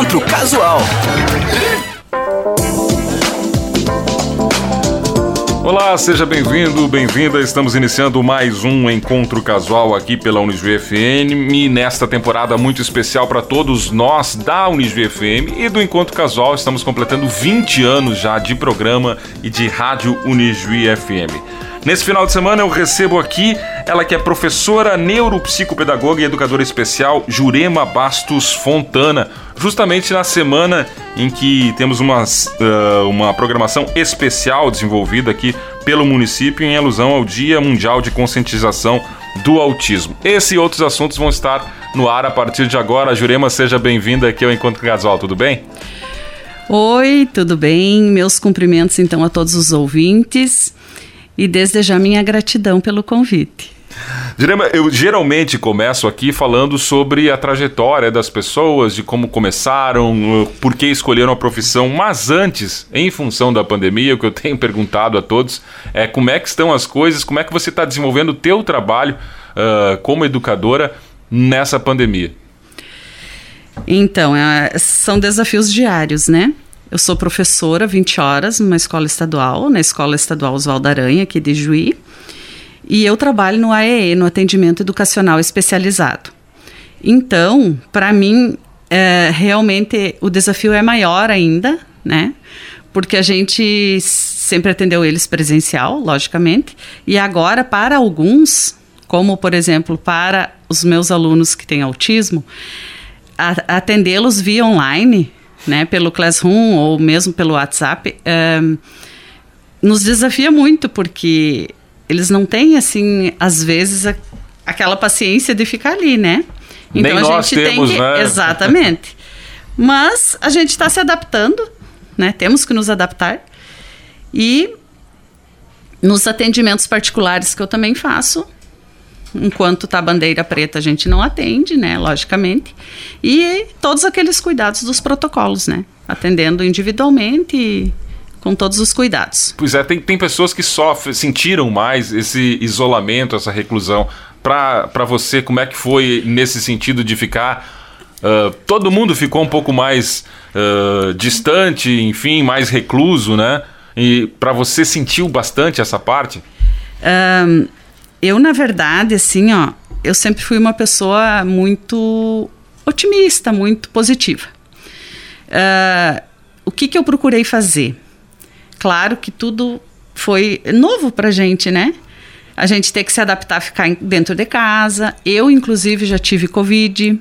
Encontro Casual. Olá, seja bem-vindo, bem-vinda. Estamos iniciando mais um encontro casual aqui pela Unisv FM. Nesta temporada muito especial para todos nós da Unisv FM e do Encontro Casual. Estamos completando 20 anos já de programa e de rádio Unisv FM. Nesse final de semana eu recebo aqui ela que é professora neuropsicopedagoga e educadora especial Jurema Bastos Fontana, justamente na semana em que temos uma, uh, uma programação especial desenvolvida aqui pelo município em alusão ao Dia Mundial de Conscientização do Autismo. Esse e outros assuntos vão estar no ar a partir de agora. Jurema, seja bem-vinda aqui ao Encontro Casual, tudo bem? Oi, tudo bem? Meus cumprimentos então a todos os ouvintes e desde já minha gratidão pelo convite. Direma, eu geralmente começo aqui falando sobre a trajetória das pessoas, de como começaram, por que escolheram a profissão, mas antes, em função da pandemia, o que eu tenho perguntado a todos é como é que estão as coisas, como é que você está desenvolvendo o teu trabalho uh, como educadora nessa pandemia. Então, é, são desafios diários, né? Eu sou professora 20 horas numa escola estadual, na Escola Estadual Oswaldo Aranha, aqui de Juí. E eu trabalho no AEE, no Atendimento Educacional Especializado. Então, para mim, é, realmente o desafio é maior ainda, né? Porque a gente sempre atendeu eles presencial, logicamente, e agora, para alguns, como por exemplo, para os meus alunos que têm autismo, atendê-los via online né, pelo Classroom ou mesmo pelo WhatsApp, é, nos desafia muito, porque eles não têm, assim, às vezes, a, aquela paciência de ficar ali, né? Então Nem a gente temos, tem que. Né? Exatamente. Mas a gente está se adaptando, né? Temos que nos adaptar. E nos atendimentos particulares que eu também faço, Enquanto tá bandeira preta, a gente não atende, né? Logicamente. E todos aqueles cuidados dos protocolos, né? Atendendo individualmente e com todos os cuidados. Pois é, tem, tem pessoas que sofrem, sentiram mais esse isolamento, essa reclusão. Para você, como é que foi nesse sentido de ficar. Uh, todo mundo ficou um pouco mais uh, distante, enfim, mais recluso, né? E para você sentiu bastante essa parte? Um, eu, na verdade, assim, ó, eu sempre fui uma pessoa muito otimista, muito positiva. Uh, o que, que eu procurei fazer? Claro que tudo foi novo pra gente, né? A gente tem que se adaptar a ficar dentro de casa. Eu, inclusive, já tive Covid,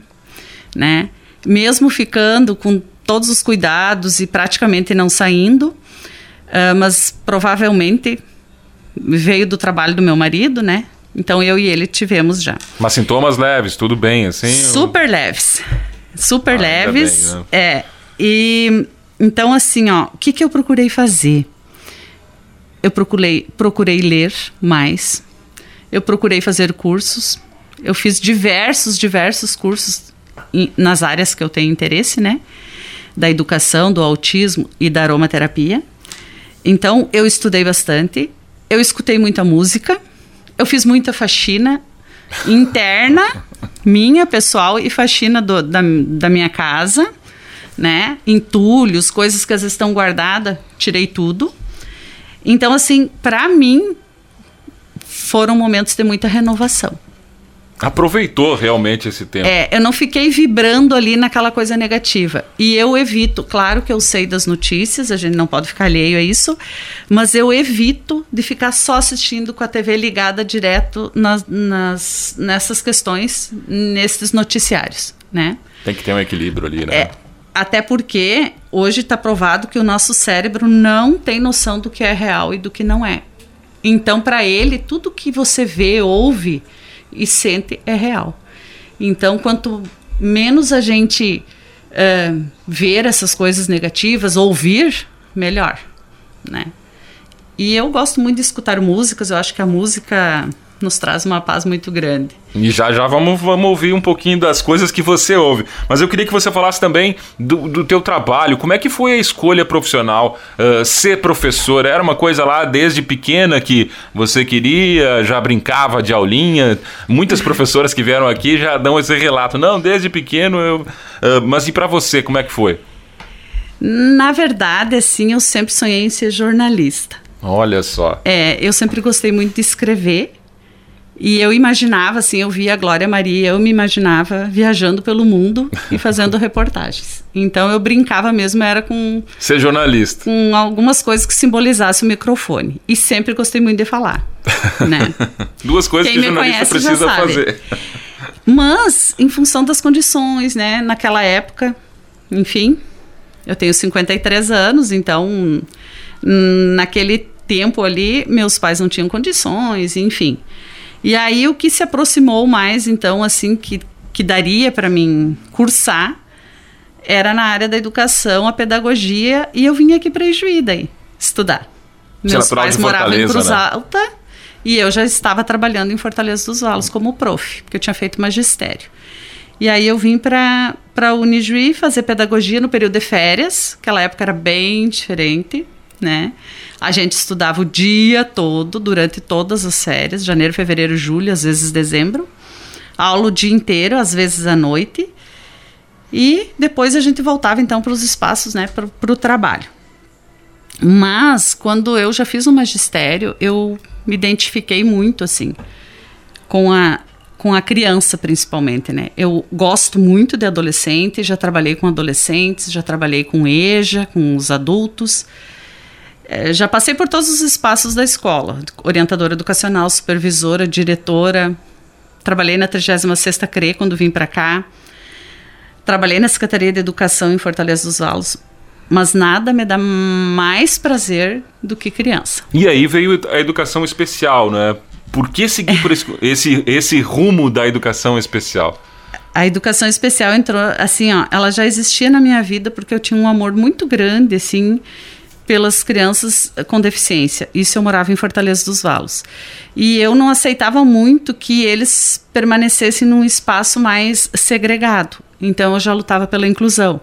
né? Mesmo ficando com todos os cuidados e praticamente não saindo, uh, mas provavelmente veio do trabalho do meu marido, né? Então eu e ele tivemos já. Mas sintomas leves, tudo bem, assim? Super ou... leves. Super ah, leves. Bem, né? É. E então, assim, ó, o que, que eu procurei fazer? Eu procurei, procurei ler mais. Eu procurei fazer cursos. Eu fiz diversos, diversos cursos em, nas áreas que eu tenho interesse, né? Da educação, do autismo e da aromaterapia. Então, eu estudei bastante eu escutei muita música, eu fiz muita faxina interna, minha, pessoal, e faxina do, da, da minha casa, né? Entulhos, coisas que às vezes estão guardadas, tirei tudo. Então, assim, para mim, foram momentos de muita renovação. Aproveitou realmente esse tempo. É, eu não fiquei vibrando ali naquela coisa negativa. E eu evito, claro que eu sei das notícias, a gente não pode ficar alheio a isso, mas eu evito de ficar só assistindo com a TV ligada direto nas, nas nessas questões, nesses noticiários, né? Tem que ter um equilíbrio ali, né? É, até porque hoje está provado que o nosso cérebro não tem noção do que é real e do que não é. Então, para ele, tudo que você vê, ouve e sente é real. Então, quanto menos a gente uh, ver essas coisas negativas, ouvir, melhor, né? E eu gosto muito de escutar músicas, eu acho que a música nos traz uma paz muito grande. E já já vamos, vamos ouvir um pouquinho das coisas que você ouve. Mas eu queria que você falasse também do, do teu trabalho. Como é que foi a escolha profissional? Uh, ser professor era uma coisa lá desde pequena que você queria, já brincava de aulinha? Muitas professoras que vieram aqui já dão esse relato. Não, desde pequeno eu... Uh, mas e para você, como é que foi? Na verdade, assim, eu sempre sonhei em ser jornalista. Olha só. É, eu sempre gostei muito de escrever e eu imaginava, assim, eu via a Glória Maria, eu me imaginava viajando pelo mundo e fazendo reportagens. Então eu brincava mesmo, era com. Ser jornalista. Com algumas coisas que simbolizassem o microfone. E sempre gostei muito de falar. Né? Duas coisas Quem que o jornalista precisa fazer. Mas, em função das condições, né? Naquela época, enfim, eu tenho 53 anos, então naquele tempo ali, meus pais não tinham condições, enfim. E aí o que se aproximou mais, então, assim, que, que daria para mim cursar, era na área da educação, a pedagogia, e eu vim aqui para Ijuí daí, estudar. Meus pais moravam em Cruz né? Alta e eu já estava trabalhando em Fortaleza dos Valos como prof, porque eu tinha feito magistério. E aí eu vim para a Unijuí fazer pedagogia no período de férias, aquela época era bem diferente, né? A gente estudava o dia todo, durante todas as séries, janeiro, fevereiro, julho, às vezes dezembro. Aula o dia inteiro, às vezes à noite. E depois a gente voltava então para os espaços, né, para o trabalho. Mas quando eu já fiz o magistério, eu me identifiquei muito assim com a com a criança principalmente, né? Eu gosto muito de adolescente, já trabalhei com adolescentes, já trabalhei com EJA, com os adultos. É, já passei por todos os espaços da escola, orientadora educacional, supervisora, diretora. Trabalhei na 36ª CRE quando vim para cá. Trabalhei na Secretaria de Educação em Fortaleza dos Valos. Mas nada me dá mais prazer do que criança. E aí veio a educação especial, né? Por que seguir por esse, esse, esse rumo da educação especial? a educação especial entrou assim, ó, ela já existia na minha vida porque eu tinha um amor muito grande assim pelas crianças com deficiência. Isso eu morava em Fortaleza dos Valos. E eu não aceitava muito que eles permanecessem num espaço mais segregado. Então eu já lutava pela inclusão.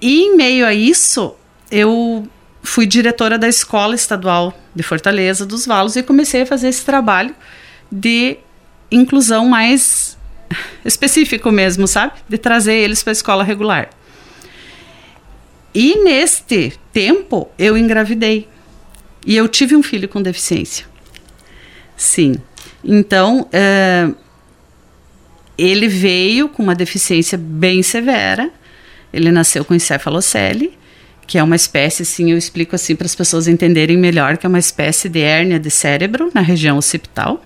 E em meio a isso, eu fui diretora da Escola Estadual de Fortaleza dos Valos e comecei a fazer esse trabalho de inclusão mais específico mesmo, sabe? De trazer eles para a escola regular. E neste tempo eu engravidei. E eu tive um filho com deficiência. Sim. Então, uh, ele veio com uma deficiência bem severa. Ele nasceu com encefalocele, que é uma espécie, assim, eu explico assim para as pessoas entenderem melhor, que é uma espécie de hérnia de cérebro na região occipital.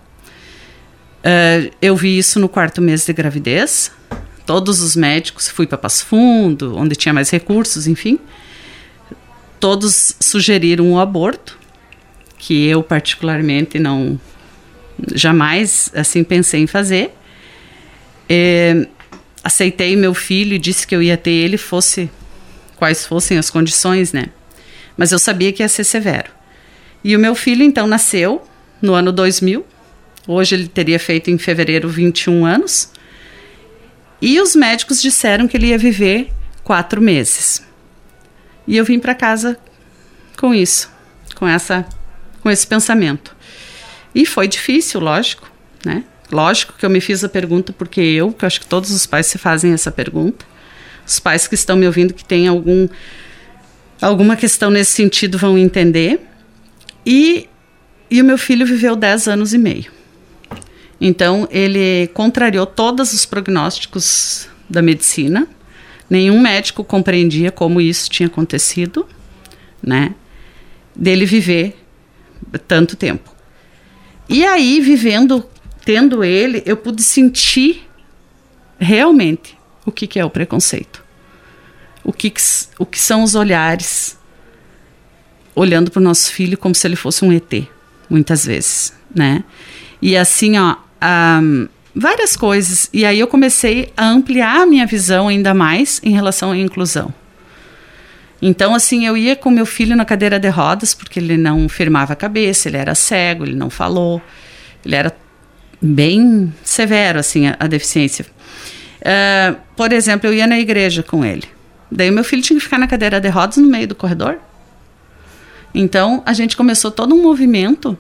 Uh, eu vi isso no quarto mês de gravidez todos os médicos, fui para Passo Fundo, onde tinha mais recursos, enfim, todos sugeriram o aborto, que eu particularmente não jamais assim pensei em fazer. É, aceitei meu filho e disse que eu ia ter ele fosse quais fossem as condições, né? Mas eu sabia que ia ser severo. E o meu filho então nasceu no ano 2000. Hoje ele teria feito em fevereiro 21 anos. E os médicos disseram que ele ia viver quatro meses. E eu vim para casa com isso, com essa, com esse pensamento. E foi difícil, lógico, né? Lógico que eu me fiz a pergunta porque eu, que eu acho que todos os pais se fazem essa pergunta. Os pais que estão me ouvindo que têm algum alguma questão nesse sentido vão entender. E, e o meu filho viveu 10 anos e meio. Então, ele contrariou todos os prognósticos da medicina. Nenhum médico compreendia como isso tinha acontecido, né? Dele viver tanto tempo. E aí, vivendo, tendo ele, eu pude sentir realmente o que, que é o preconceito. O que, que, o que são os olhares olhando para o nosso filho como se ele fosse um ET, muitas vezes, né? E assim, ó, um, várias coisas. E aí eu comecei a ampliar a minha visão ainda mais em relação à inclusão. Então, assim, eu ia com meu filho na cadeira de rodas, porque ele não firmava a cabeça, ele era cego, ele não falou. Ele era bem severo, assim, a, a deficiência. Uh, por exemplo, eu ia na igreja com ele. Daí meu filho tinha que ficar na cadeira de rodas no meio do corredor. Então a gente começou todo um movimento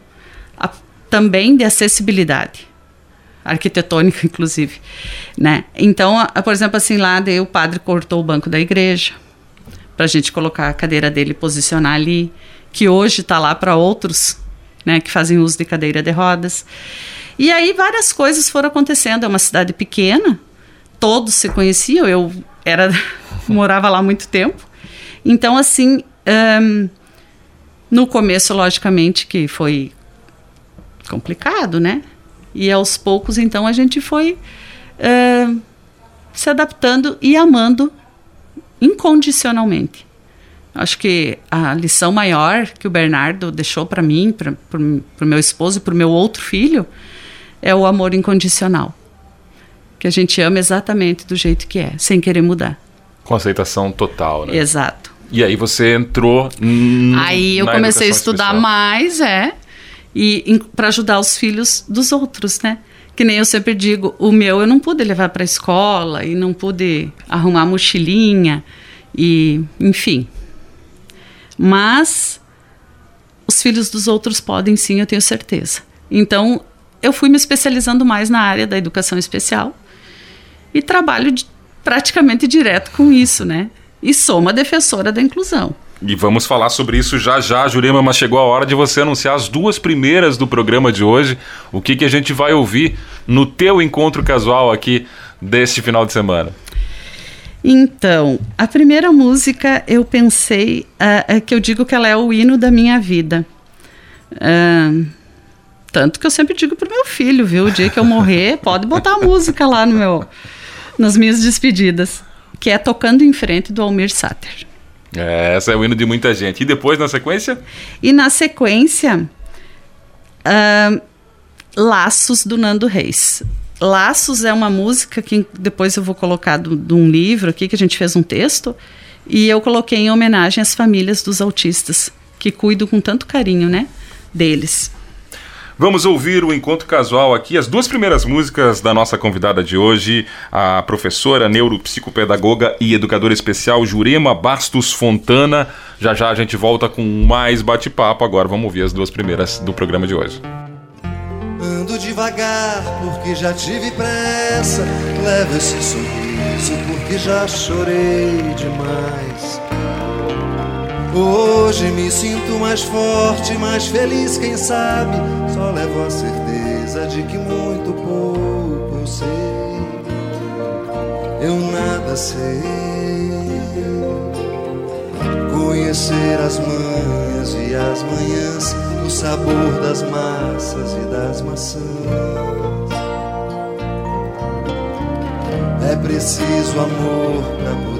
a, também de acessibilidade arquitetônica, inclusive, né? Então, por exemplo, assim lá, daí o padre cortou o banco da igreja para a gente colocar a cadeira dele posicionar ali, que hoje está lá para outros, né, que fazem uso de cadeira de rodas. E aí várias coisas foram acontecendo. É uma cidade pequena, todos se conheciam. Eu era morava lá há muito tempo. Então, assim, um, no começo, logicamente, que foi complicado, né? E aos poucos, então, a gente foi uh, se adaptando e amando incondicionalmente. Acho que a lição maior que o Bernardo deixou para mim, para o meu esposo e para o meu outro filho, é o amor incondicional. Que a gente ama exatamente do jeito que é, sem querer mudar. Com aceitação total, né? Exato. E aí você entrou. Aí eu comecei a estudar especial. mais, é, e para ajudar os filhos dos outros, né? Que nem eu sempre digo, o meu eu não pude levar para a escola e não pude arrumar mochilinha e, enfim. Mas os filhos dos outros podem sim, eu tenho certeza. Então, eu fui me especializando mais na área da educação especial e trabalho de, praticamente direto com isso, né? E sou uma defensora da inclusão. E vamos falar sobre isso já já, Jurema, mas chegou a hora de você anunciar as duas primeiras do programa de hoje. O que, que a gente vai ouvir no teu encontro casual aqui deste final de semana? Então, a primeira música eu pensei uh, que eu digo que ela é o hino da minha vida. Uh, tanto que eu sempre digo pro meu filho, viu? O dia que eu morrer, pode botar a música lá no meu, nas minhas despedidas. Que é Tocando em Frente do Almir Sater. É, essa é o hino de muita gente. E depois, na sequência? E na sequência, uh, Laços do Nando Reis. Laços é uma música que depois eu vou colocar de um livro aqui, que a gente fez um texto, e eu coloquei em homenagem às famílias dos autistas, que cuido com tanto carinho, né, deles. Vamos ouvir o encontro casual aqui, as duas primeiras músicas da nossa convidada de hoje, a professora, neuropsicopedagoga e educadora especial Jurema Bastos Fontana. Já já a gente volta com mais bate-papo. Agora vamos ouvir as duas primeiras do programa de hoje. Ando devagar porque já tive pressa. Levo esse sorriso porque já chorei demais. Hoje me sinto mais forte, mais feliz, quem sabe. Só levo a certeza de que muito pouco eu sei. Eu nada sei. Conhecer as manhas e as manhãs o sabor das massas e das maçãs. É preciso amor para poder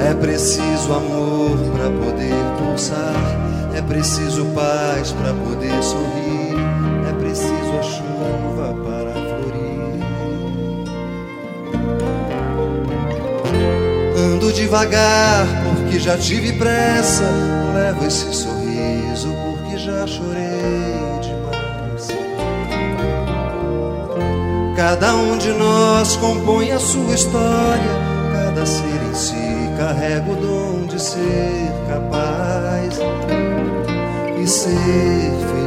É preciso amor para poder pulsar, É preciso paz para poder sorrir. É preciso a chuva para florir. Ando devagar porque já tive pressa. Levo esse sorriso porque já chorei demais. Cada um de nós compõe a sua história. Carrega o dom de ser capaz e ser feliz.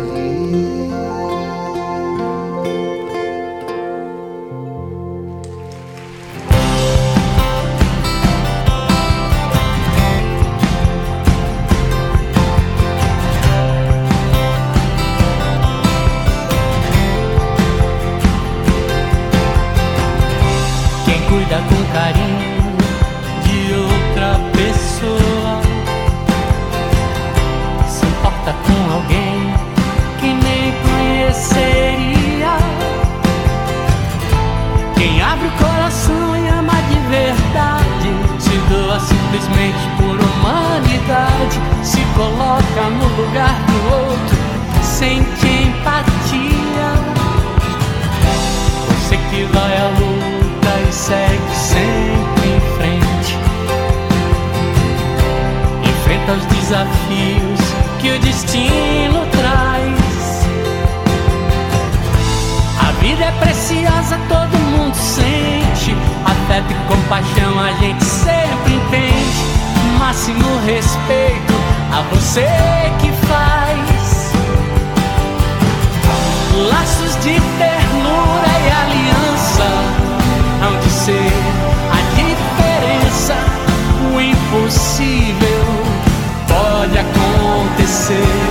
Vida é preciosa, todo mundo sente. Afeto e compaixão a gente sempre entende. Máximo respeito a você que faz laços de ternura e aliança hão de ser a diferença. O impossível pode acontecer.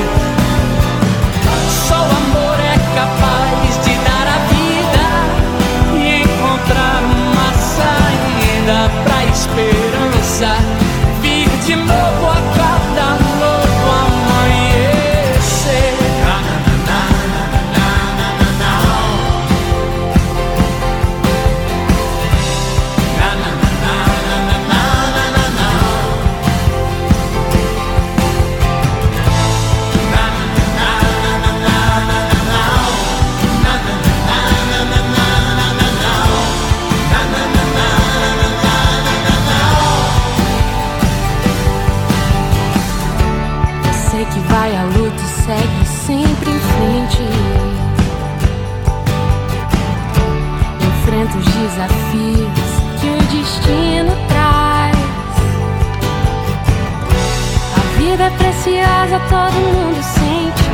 Todo mundo sente.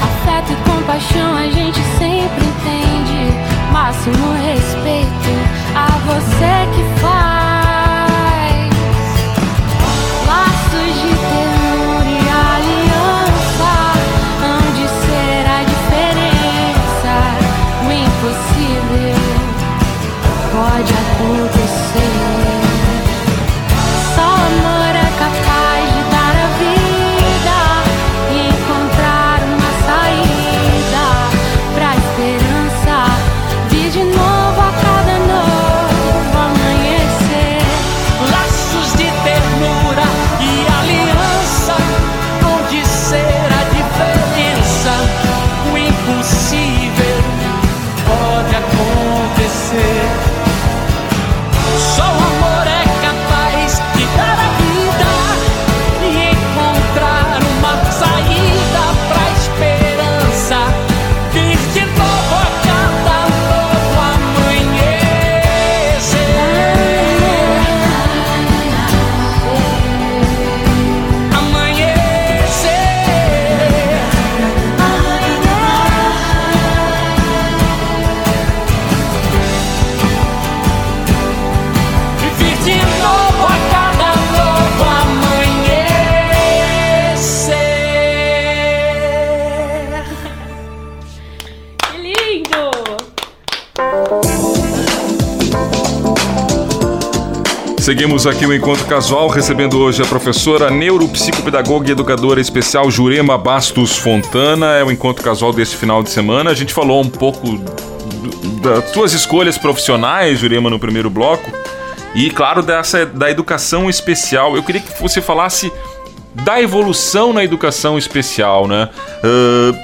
Afeto e compaixão a gente sempre entende. Máximo respeito a você Seguimos aqui o Encontro Casual, recebendo hoje a professora neuropsicopedagoga e educadora especial Jurema Bastos Fontana. É o Encontro Casual deste final de semana. A gente falou um pouco das tuas escolhas profissionais, Jurema, no primeiro bloco. E, claro, dessa da educação especial. Eu queria que você falasse da evolução na educação especial, né? Uh,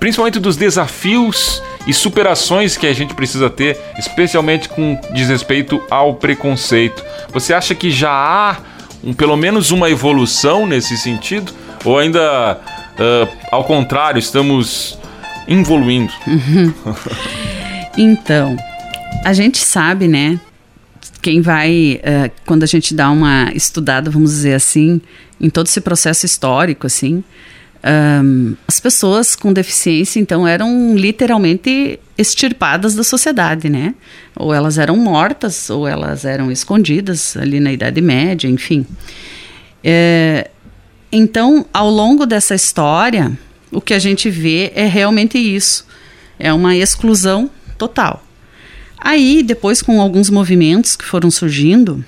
principalmente dos desafios e superações que a gente precisa ter, especialmente com desrespeito ao preconceito. Você acha que já há um, pelo menos uma evolução nesse sentido? Ou ainda, uh, ao contrário, estamos evoluindo? então, a gente sabe, né? Quem vai, uh, quando a gente dá uma estudada, vamos dizer assim, em todo esse processo histórico, assim, um, as pessoas com deficiência, então, eram literalmente extirpadas da sociedade, né? Ou elas eram mortas, ou elas eram escondidas ali na Idade Média, enfim. É, então, ao longo dessa história, o que a gente vê é realmente isso: é uma exclusão total. Aí, depois, com alguns movimentos que foram surgindo,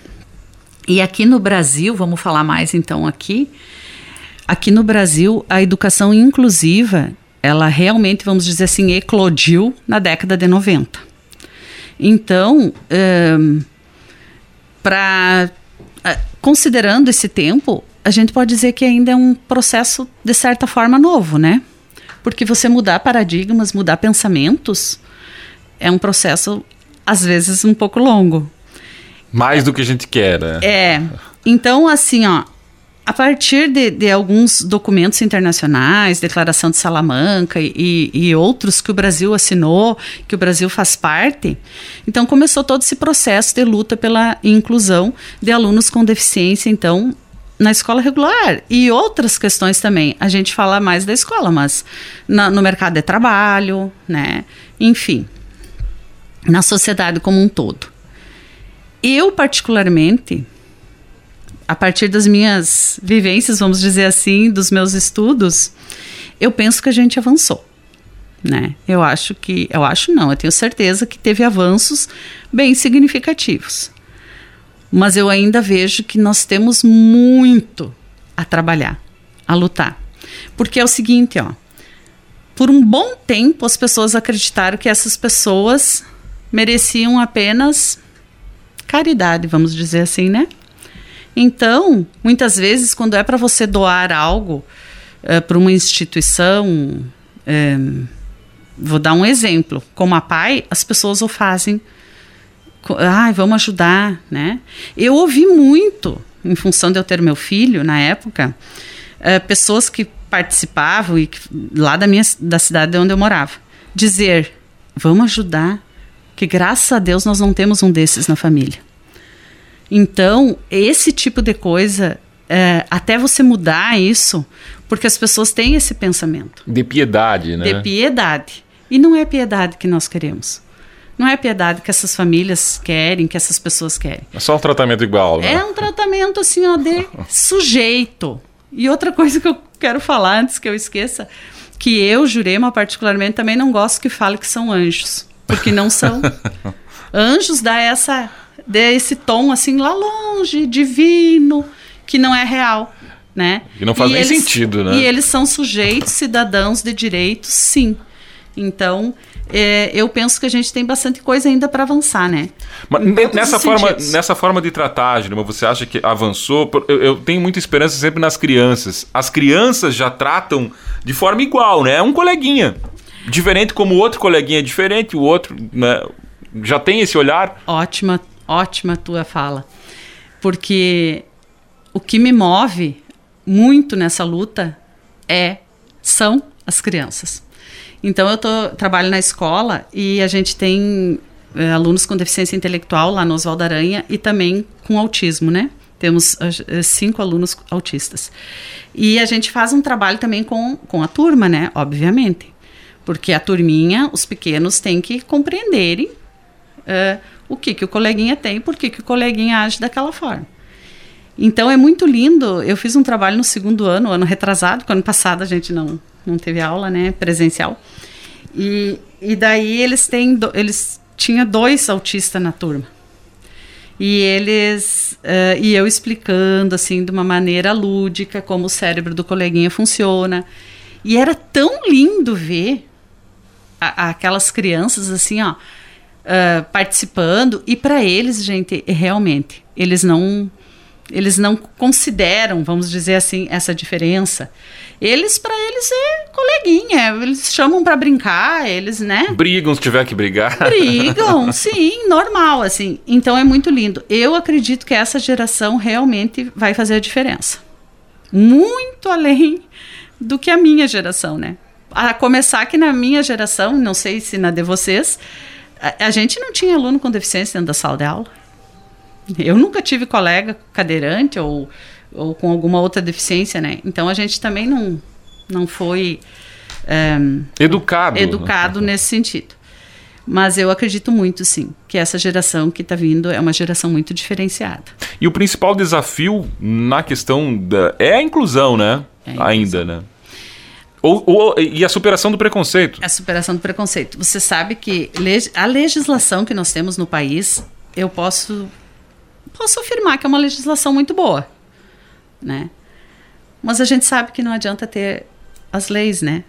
e aqui no Brasil, vamos falar mais então aqui, aqui no Brasil, a educação inclusiva, ela realmente, vamos dizer assim, eclodiu na década de 90. Então, um, para considerando esse tempo, a gente pode dizer que ainda é um processo de certa forma novo, né? Porque você mudar paradigmas, mudar pensamentos, é um processo às vezes um pouco longo. Mais do que a gente quer, né? É. Então, assim, ó, a partir de, de, alguns documentos internacionais, Declaração de Salamanca e, e, outros que o Brasil assinou, que o Brasil faz parte, então começou todo esse processo de luta pela inclusão de alunos com deficiência, então, na escola regular. E outras questões também. A gente fala mais da escola, mas na, no mercado de trabalho, né? Enfim, na sociedade como um todo. Eu, particularmente, a partir das minhas vivências, vamos dizer assim, dos meus estudos, eu penso que a gente avançou. Né? Eu acho que, eu acho não, eu tenho certeza que teve avanços bem significativos. Mas eu ainda vejo que nós temos muito a trabalhar, a lutar. Porque é o seguinte, ó, por um bom tempo as pessoas acreditaram que essas pessoas mereciam apenas caridade, vamos dizer assim, né? Então, muitas vezes, quando é para você doar algo é, para uma instituição, é, vou dar um exemplo. Como a pai, as pessoas o fazem. Ai, vamos ajudar, né? Eu ouvi muito, em função de eu ter meu filho na época, é, pessoas que participavam e que, lá da minha da cidade onde eu morava, dizer: vamos ajudar que graças a Deus nós não temos um desses na família. Então, esse tipo de coisa, é, até você mudar isso, porque as pessoas têm esse pensamento. De piedade, né? De piedade. E não é piedade que nós queremos. Não é piedade que essas famílias querem, que essas pessoas querem. É só um tratamento igual, né? É um tratamento assim, ó, de sujeito. E outra coisa que eu quero falar antes que eu esqueça, que eu, Jurema, particularmente, também não gosto que fale que são anjos porque não são. Anjos dá essa dá esse tom assim lá longe, divino, que não é real, né? E não faz e nem eles, sentido, né? E eles são sujeitos, cidadãos de direitos, sim. Então, é, eu penso que a gente tem bastante coisa ainda para avançar, né? Mas nessa forma, nessa forma de tratar, Gilma, você acha que avançou? Eu, eu, tenho muita esperança sempre nas crianças. As crianças já tratam de forma igual, né? É um coleguinha. Diferente como o outro coleguinha é diferente, o outro né, já tem esse olhar. Ótima, ótima tua fala. Porque o que me move muito nessa luta é são as crianças. Então eu tô, trabalho na escola e a gente tem é, alunos com deficiência intelectual lá no Oswaldo Aranha e também com autismo, né? Temos uh, cinco alunos autistas. E a gente faz um trabalho também com, com a turma, né? Obviamente. Porque a turminha, os pequenos têm que compreenderem uh, o que, que o coleguinha tem e por que, que o coleguinha age daquela forma. Então é muito lindo. Eu fiz um trabalho no segundo ano, ano retrasado, que ano passado a gente não, não teve aula né, presencial. E, e daí eles têm do, eles tinha dois autistas na turma. E eles uh, e eu explicando assim de uma maneira lúdica como o cérebro do coleguinha funciona. E era tão lindo ver a, aquelas crianças assim, ó, uh, participando. E para eles, gente, realmente, eles não Eles não consideram, vamos dizer assim, essa diferença. Eles, para eles, é coleguinha. Eles chamam para brincar, eles, né? Brigam se tiver que brigar. Brigam, sim, normal, assim. Então é muito lindo. Eu acredito que essa geração realmente vai fazer a diferença. Muito além do que a minha geração, né? A começar que na minha geração, não sei se na de vocês, a, a gente não tinha aluno com deficiência dentro da sala de aula. Eu nunca tive colega cadeirante ou, ou com alguma outra deficiência, né? Então a gente também não, não foi é, educado, educado nesse sentido. Mas eu acredito muito, sim, que essa geração que está vindo é uma geração muito diferenciada. E o principal desafio na questão da, é a inclusão, né? É a inclusão. Ainda, né? Ou, ou, e a superação do preconceito. A superação do preconceito. Você sabe que a legislação que nós temos no país, eu posso posso afirmar que é uma legislação muito boa, né? Mas a gente sabe que não adianta ter as leis, né?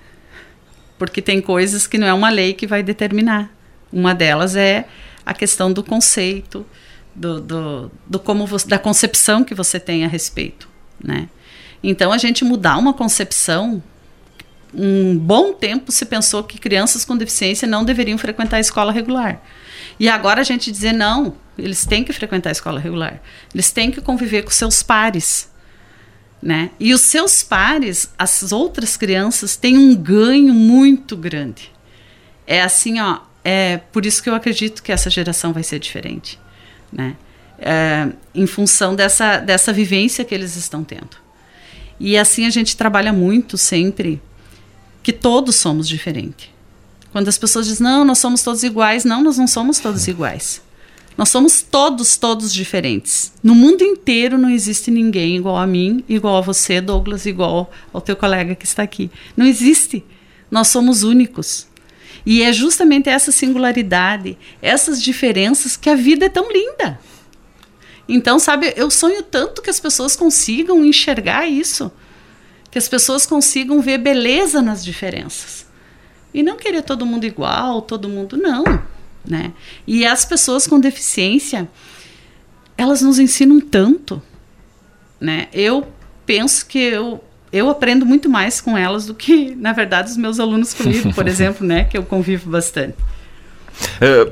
Porque tem coisas que não é uma lei que vai determinar. Uma delas é a questão do conceito, do, do, do como da concepção que você tem a respeito, né? Então a gente mudar uma concepção um bom tempo se pensou que crianças com deficiência não deveriam frequentar a escola regular. E agora a gente dizer não, eles têm que frequentar a escola regular. Eles têm que conviver com seus pares. Né? E os seus pares, as outras crianças, têm um ganho muito grande. É assim, ó, é por isso que eu acredito que essa geração vai ser diferente. Né? É, em função dessa, dessa vivência que eles estão tendo. E assim a gente trabalha muito sempre que todos somos diferentes. Quando as pessoas dizem, não, nós somos todos iguais, não, nós não somos todos iguais. Nós somos todos, todos diferentes. No mundo inteiro não existe ninguém igual a mim, igual a você, Douglas, igual ao teu colega que está aqui. Não existe. Nós somos únicos. E é justamente essa singularidade, essas diferenças que a vida é tão linda. Então, sabe, eu sonho tanto que as pessoas consigam enxergar isso, que as pessoas consigam ver beleza nas diferenças. E não querer todo mundo igual, todo mundo não, né? E as pessoas com deficiência, elas nos ensinam tanto, né? Eu penso que eu eu aprendo muito mais com elas do que, na verdade, os meus alunos comigo, por exemplo, né, que eu convivo bastante. É,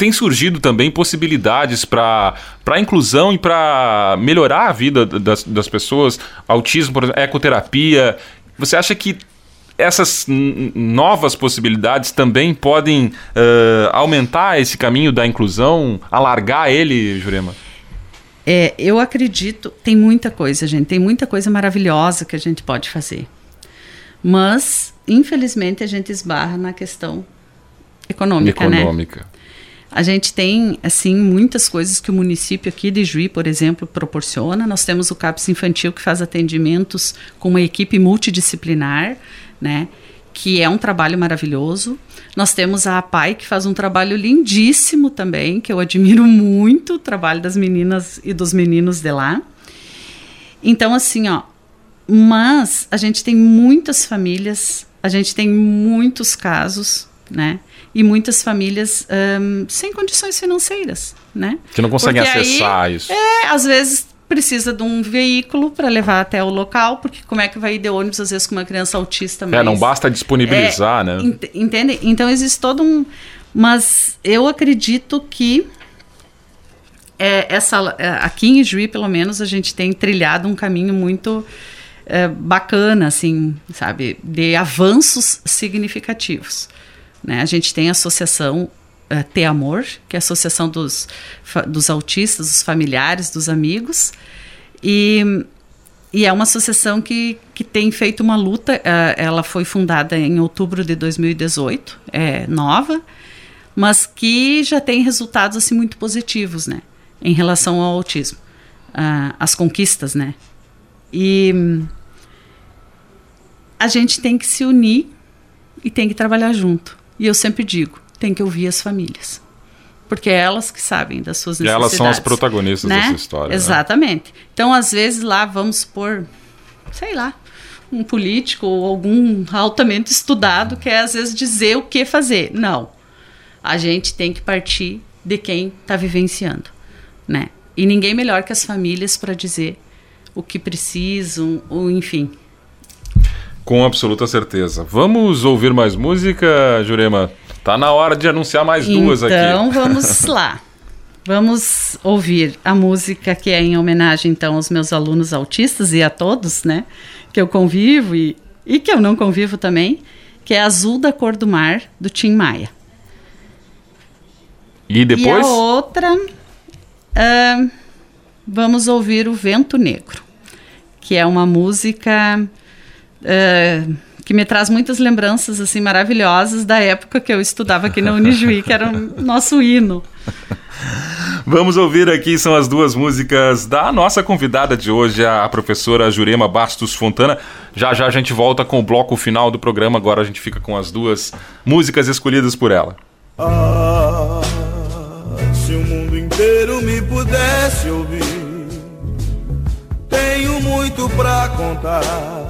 tem surgido também possibilidades para a inclusão e para melhorar a vida das, das pessoas, autismo, por exemplo, ecoterapia. Você acha que essas novas possibilidades também podem uh, aumentar esse caminho da inclusão, alargar ele, Jurema? É, eu acredito, tem muita coisa, gente, tem muita coisa maravilhosa que a gente pode fazer. Mas, infelizmente, a gente esbarra na questão econômica, né? econômica. né? A gente tem, assim, muitas coisas que o município aqui de Juí, por exemplo, proporciona. Nós temos o CAPS Infantil, que faz atendimentos com uma equipe multidisciplinar, né? Que é um trabalho maravilhoso. Nós temos a APAI, que faz um trabalho lindíssimo também, que eu admiro muito o trabalho das meninas e dos meninos de lá. Então, assim, ó, mas a gente tem muitas famílias, a gente tem muitos casos, né? E muitas famílias um, sem condições financeiras, né? Que não conseguem Porque acessar aí, isso. É, às vezes precisa de um veículo para levar até o local, porque como é que vai ir de ônibus, às vezes, com uma criança autista É, não basta disponibilizar, é, né? Ent entende? Então, existe todo um... Mas eu acredito que é, essa, é, aqui em Juí, pelo menos, a gente tem trilhado um caminho muito é, bacana, assim, sabe? De avanços significativos. Né? A gente tem a associação uh, Ter Amor, que é a associação dos, dos autistas, dos familiares, dos amigos. E, e é uma associação que, que tem feito uma luta. Uh, ela foi fundada em outubro de 2018, é nova, mas que já tem resultados assim muito positivos, né, em relação ao autismo, uh, as conquistas, né. E a gente tem que se unir e tem que trabalhar junto. E eu sempre digo, tem que ouvir as famílias. Porque é elas que sabem das suas necessidades. Elas são as protagonistas né? dessa história. Né? Exatamente. Né? Então, às vezes, lá vamos por, sei lá, um político ou algum altamente estudado que é, às vezes, dizer o que fazer. Não. A gente tem que partir de quem está vivenciando. Né? E ninguém melhor que as famílias para dizer o que precisam, ou enfim. Com absoluta certeza. Vamos ouvir mais música, Jurema? Tá na hora de anunciar mais duas aqui. Então vamos lá. Vamos ouvir a música que é em homenagem então aos meus alunos autistas e a todos, né, que eu convivo e, e que eu não convivo também, que é Azul da Cor do Mar do Tim Maia. E depois? E a outra, uh, vamos ouvir o Vento Negro, que é uma música uh, que me traz muitas lembranças assim maravilhosas da época que eu estudava aqui na Unijuí, que era o nosso hino. Vamos ouvir aqui, são as duas músicas da nossa convidada de hoje, a professora Jurema Bastos Fontana. Já já a gente volta com o bloco final do programa, agora a gente fica com as duas músicas escolhidas por ela. Ah, se o mundo inteiro me pudesse ouvir, tenho muito pra contar,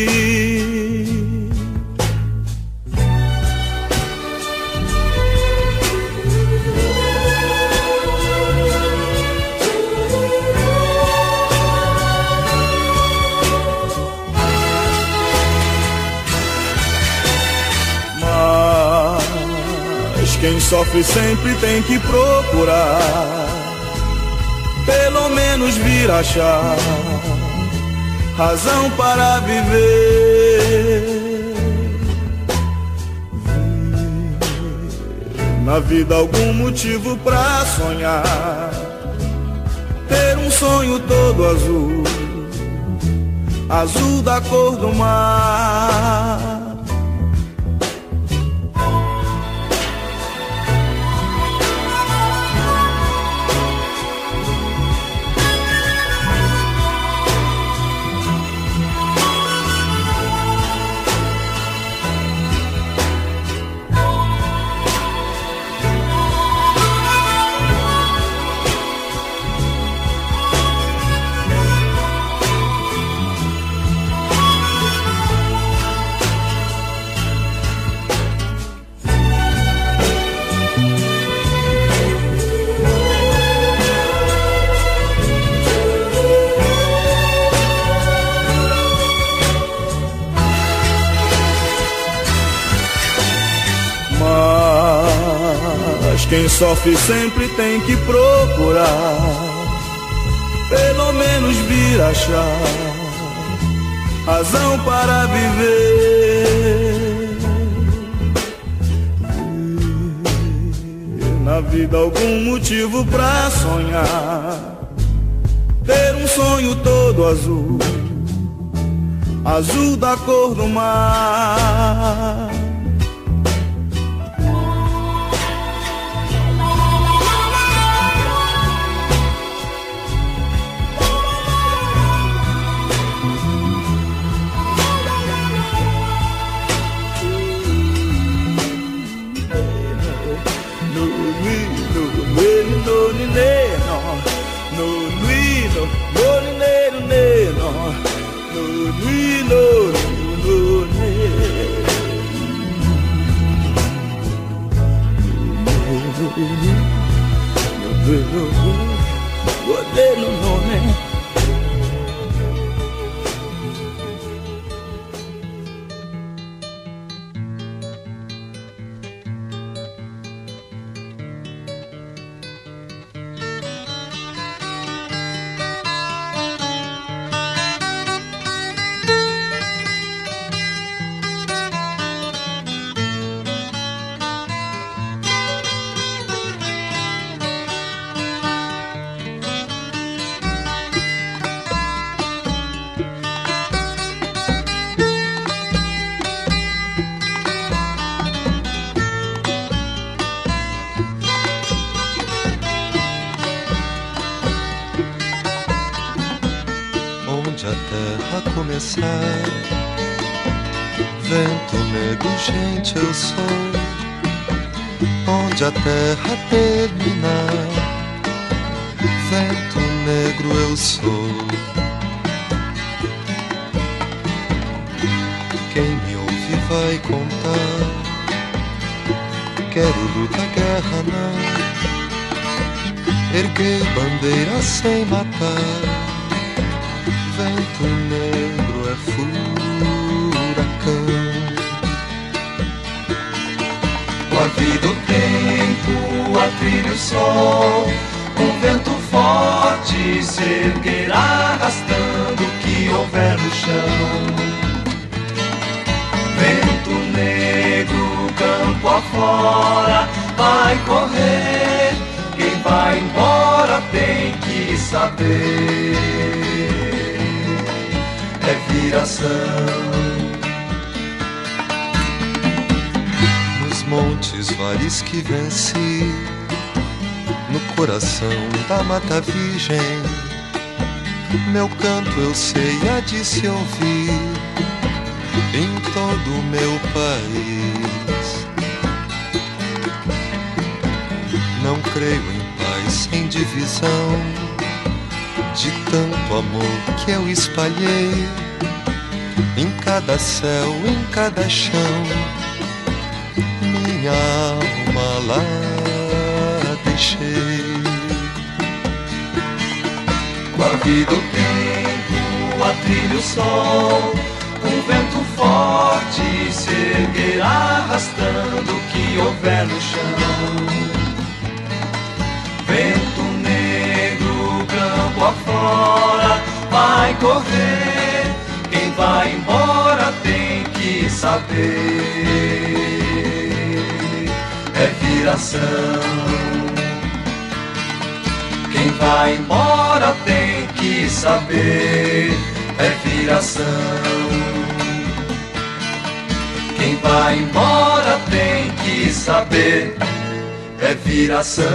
Sofre sempre tem que procurar, pelo menos vir achar razão para viver. Na vida algum motivo pra sonhar, ter um sonho todo azul, azul da cor do mar. Quem sofre sempre tem que procurar, pelo menos vir achar razão para viver. Na vida algum motivo pra sonhar, ter um sonho todo azul, azul da cor do mar Vento negro, gente, eu sou onde a terra termina. Vento negro eu sou. Quem me ouve vai contar. Quero luta, guerra não. Erguei bandeira sem matar. Vento negro Com a vida o tempo, a trilha o sol. Um vento forte se erguerá arrastando o que houver no chão. Vento negro, campo afora, vai correr. Quem vai embora tem que saber. É viração. Montes, vales que venci, no coração da mata virgem, meu canto eu sei há de se ouvir em todo o meu país. Não creio em paz sem divisão, de tanto amor que eu espalhei em cada céu, em cada chão minha alma lá deixei. Com a vida o tempo, a trilha o sol, um vento forte se erguerá arrastando o que houver no chão. Vento negro, campo afora, vai correr. Quem vai embora tem que saber. Viração. Quem vai embora tem que saber, é viração. Quem vai embora tem que saber, é viração.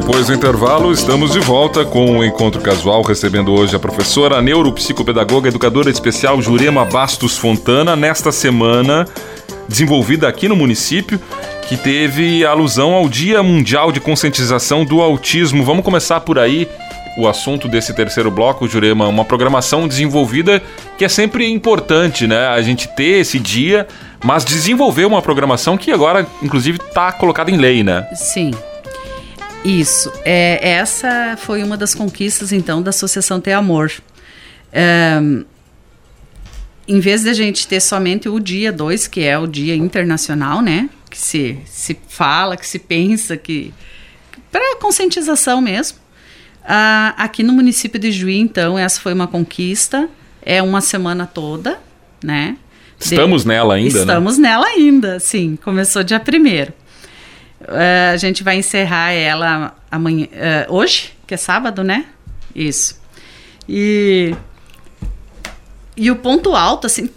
Depois do intervalo, estamos de volta com o Encontro Casual, recebendo hoje a professora neuropsicopedagoga educadora especial Jurema Bastos Fontana, nesta semana desenvolvida aqui no município, que teve alusão ao Dia Mundial de Conscientização do Autismo. Vamos começar por aí o assunto desse terceiro bloco, Jurema, uma programação desenvolvida que é sempre importante, né? A gente ter esse dia, mas desenvolver uma programação que agora, inclusive, está colocada em lei, né? Sim. Isso. É, essa foi uma das conquistas, então, da Associação Ter Amor. É, em vez de a gente ter somente o dia 2, que é o dia internacional, né? Que se, se fala, que se pensa, que. para conscientização mesmo. Ah, aqui no município de Juí, então, essa foi uma conquista. É uma semana toda, né? Estamos de... nela ainda, Estamos né? nela ainda, sim. Começou dia primeiro. Uh, a gente vai encerrar ela amanhã, uh, hoje, que é sábado, né? Isso. E, e o ponto alto, assim,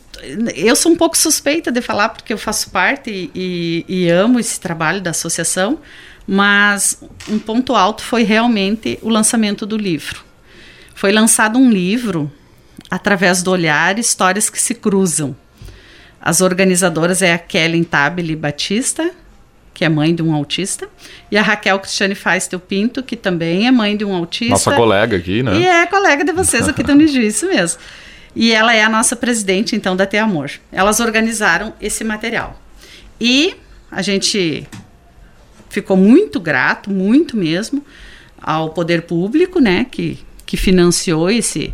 eu sou um pouco suspeita de falar porque eu faço parte e, e, e amo esse trabalho da associação, mas um ponto alto foi realmente o lançamento do livro. Foi lançado um livro através do olhar, histórias que se cruzam. As organizadoras é a Kellen Tabile Batista, que é mãe de um autista, e a Raquel Cristiane Feistel Pinto, que também é mãe de um autista. Nossa colega aqui, né? E é colega de vocês aqui do Uniju, isso mesmo. E ela é a nossa presidente, então, da Ter Amor. Elas organizaram esse material. E a gente ficou muito grato, muito mesmo, ao poder público, né, que, que financiou esse,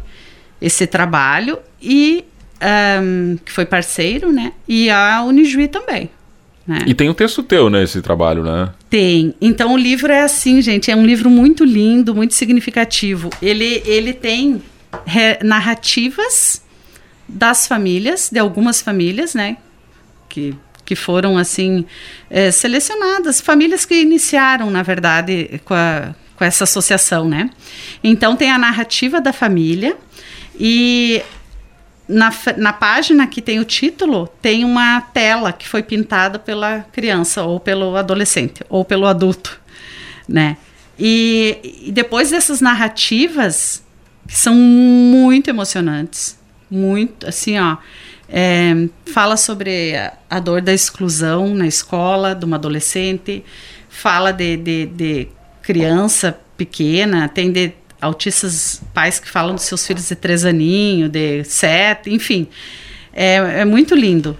esse trabalho e um, que foi parceiro, né, e a Unijuí também. Né? E tem um texto teu, né, esse trabalho, né? Tem. Então o livro é assim, gente, é um livro muito lindo, muito significativo. Ele, ele tem narrativas das famílias, de algumas famílias, né? que, que foram assim é, selecionadas, famílias que iniciaram, na verdade, com, a, com essa associação, né? Então tem a narrativa da família e na, na página que tem o título, tem uma tela que foi pintada pela criança, ou pelo adolescente, ou pelo adulto, né? E, e depois dessas narrativas, que são muito emocionantes, muito, assim, ó, é, fala sobre a, a, dor da exclusão na escola de uma adolescente, fala de, de, de criança pequena, tem de autistas, pais que falam dos seus filhos de três aninhos, de sete, enfim. É, é muito lindo.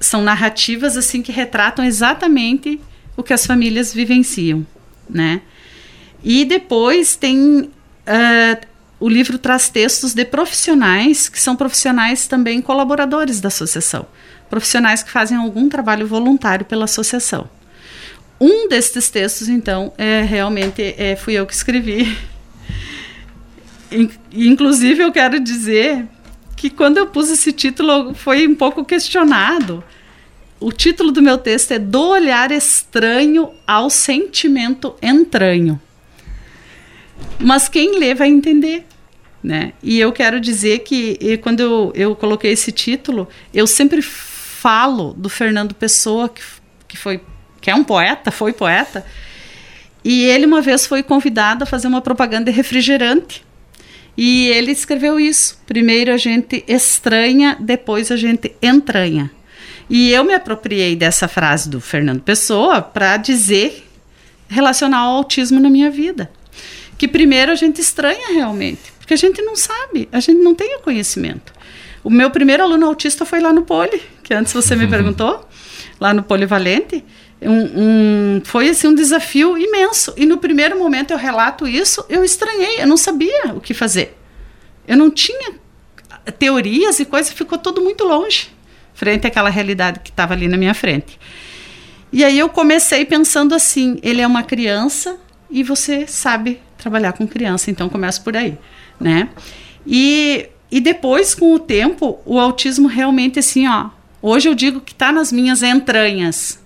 São narrativas assim que retratam exatamente o que as famílias vivenciam, né? E depois tem uh, o livro traz textos de profissionais que são profissionais também colaboradores da associação, profissionais que fazem algum trabalho voluntário pela associação. Um destes textos, então, é realmente é, fui eu que escrevi Inclusive, eu quero dizer que quando eu pus esse título foi um pouco questionado. O título do meu texto é Do Olhar Estranho ao Sentimento Entranho. Mas quem lê vai entender. Né? E eu quero dizer que quando eu, eu coloquei esse título, eu sempre falo do Fernando Pessoa, que, que, foi, que é um poeta, foi poeta, e ele uma vez foi convidado a fazer uma propaganda de refrigerante. E ele escreveu isso. Primeiro a gente estranha, depois a gente entranha. E eu me apropriei dessa frase do Fernando Pessoa para dizer, relacionar o autismo na minha vida. Que primeiro a gente estranha realmente, porque a gente não sabe, a gente não tem o conhecimento. O meu primeiro aluno autista foi lá no Poli, que antes você me perguntou, lá no Polivalente. Um, um, foi assim um desafio imenso. E no primeiro momento eu relato isso, eu estranhei, eu não sabia o que fazer. Eu não tinha teorias e coisas, ficou tudo muito longe frente àquela realidade que estava ali na minha frente. E aí eu comecei pensando assim: ele é uma criança e você sabe trabalhar com criança, então começa por aí, né? E, e depois, com o tempo, o autismo realmente assim, ó. Hoje eu digo que está nas minhas entranhas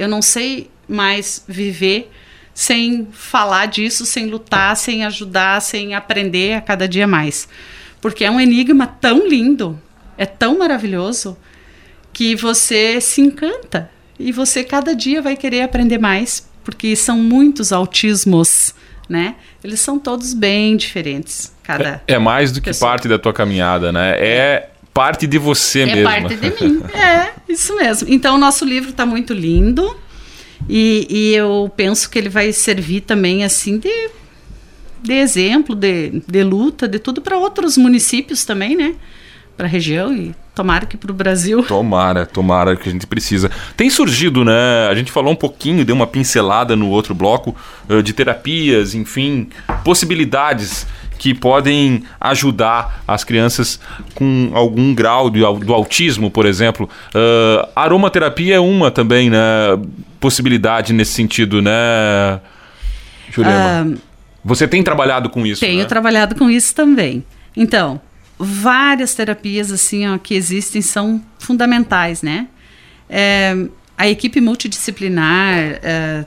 eu não sei mais viver sem falar disso, sem lutar, sem ajudar, sem aprender a cada dia mais. Porque é um enigma tão lindo, é tão maravilhoso, que você se encanta e você cada dia vai querer aprender mais, porque são muitos autismos, né? Eles são todos bem diferentes. Cada é, é mais do que pessoa. parte da tua caminhada, né? É parte de você é mesmo. É parte de mim. É, isso mesmo. Então, o nosso livro está muito lindo. E, e, eu penso que ele vai servir também, assim, de, de exemplo, de, de luta, de tudo para outros municípios também, né? Para a região e tomara que para o Brasil. Tomara, tomara que a gente precisa. Tem surgido, né? A gente falou um pouquinho, deu uma pincelada no outro bloco eh, de terapias, enfim, possibilidades que podem ajudar as crianças com algum grau de, do autismo, por exemplo. Uh, aromaterapia é uma também, né? Possibilidade nesse sentido, né, Jurema? Uh, Você tem trabalhado com isso? Tenho né? trabalhado com isso também. Então, várias terapias assim ó, que existem são fundamentais, né? É, a equipe multidisciplinar, é,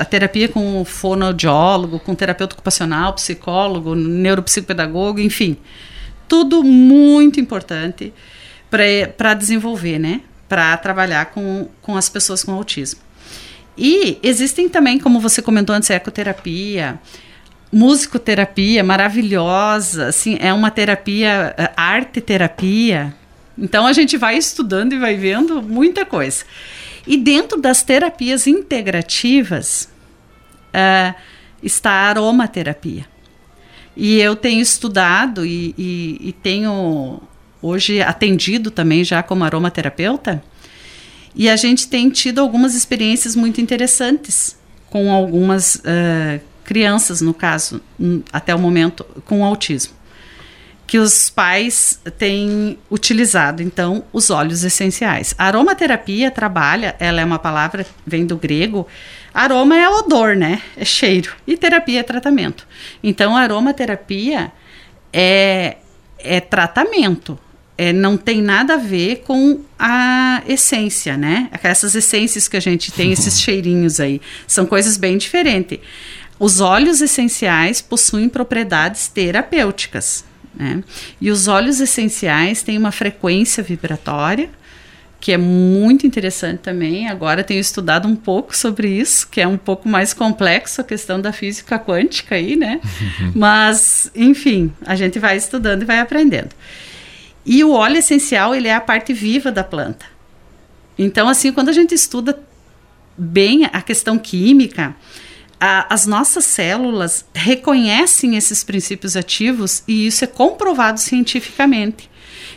a terapia com fonoaudiólogo, com terapeuta ocupacional, psicólogo, neuropsicopedagogo, enfim. Tudo muito importante para desenvolver, né? Para trabalhar com, com as pessoas com autismo. E existem também, como você comentou antes, ecoterapia, musicoterapia maravilhosa, assim, é uma terapia, é, arte terapia. Então a gente vai estudando e vai vendo muita coisa. E dentro das terapias integrativas uh, está a aromaterapia. E eu tenho estudado e, e, e, tenho hoje atendido também já como aromaterapeuta. E a gente tem tido algumas experiências muito interessantes com algumas uh, crianças, no caso, até o momento, com autismo que os pais têm utilizado, então, os óleos essenciais. A aromaterapia trabalha, ela é uma palavra, vem do grego, aroma é odor, né? É cheiro. E terapia é tratamento. Então, aromaterapia é, é tratamento. é, não tem nada a ver com a essência, né? Essas essências que a gente tem, esses cheirinhos aí, são coisas bem diferentes. Os óleos essenciais possuem propriedades terapêuticas, né? E os óleos essenciais têm uma frequência vibratória que é muito interessante também. Agora tenho estudado um pouco sobre isso, que é um pouco mais complexo a questão da física quântica aí, né? Mas, enfim, a gente vai estudando e vai aprendendo. E o óleo essencial, ele é a parte viva da planta. Então, assim, quando a gente estuda bem a questão química, a, as nossas células reconhecem esses princípios ativos e isso é comprovado cientificamente.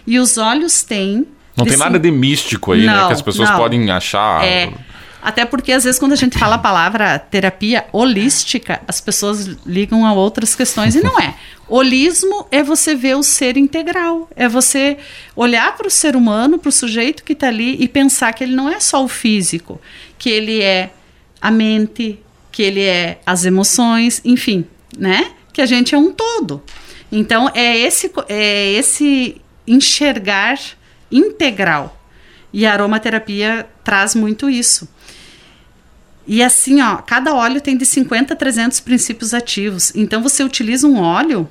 E os óleos têm não tem nada de místico aí, não, né? Que as pessoas não. podem achar. É. Até porque, às vezes, quando a gente fala a palavra terapia holística, as pessoas ligam a outras questões e não é. Holismo é você ver o ser integral, é você olhar para o ser humano, para o sujeito que está ali e pensar que ele não é só o físico, que ele é a mente, que ele é as emoções, enfim, né? Que a gente é um todo. Então, é esse, é esse enxergar integral. E a aromaterapia traz muito isso. E assim, ó, cada óleo tem de 50 a 300 princípios ativos. Então você utiliza um óleo,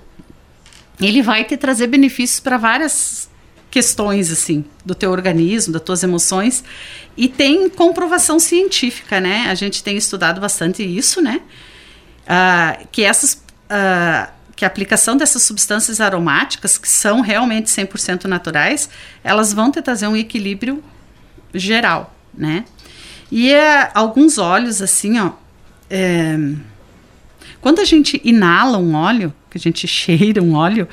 ele vai te trazer benefícios para várias questões assim do teu organismo, das tuas emoções e tem comprovação científica, né? A gente tem estudado bastante isso, né? Uh, que essas uh, que a aplicação dessas substâncias aromáticas, que são realmente 100% naturais, elas vão te trazer um equilíbrio geral, né? E é, alguns óleos, assim, ó, é, quando a gente inala um óleo, que a gente cheira um óleo,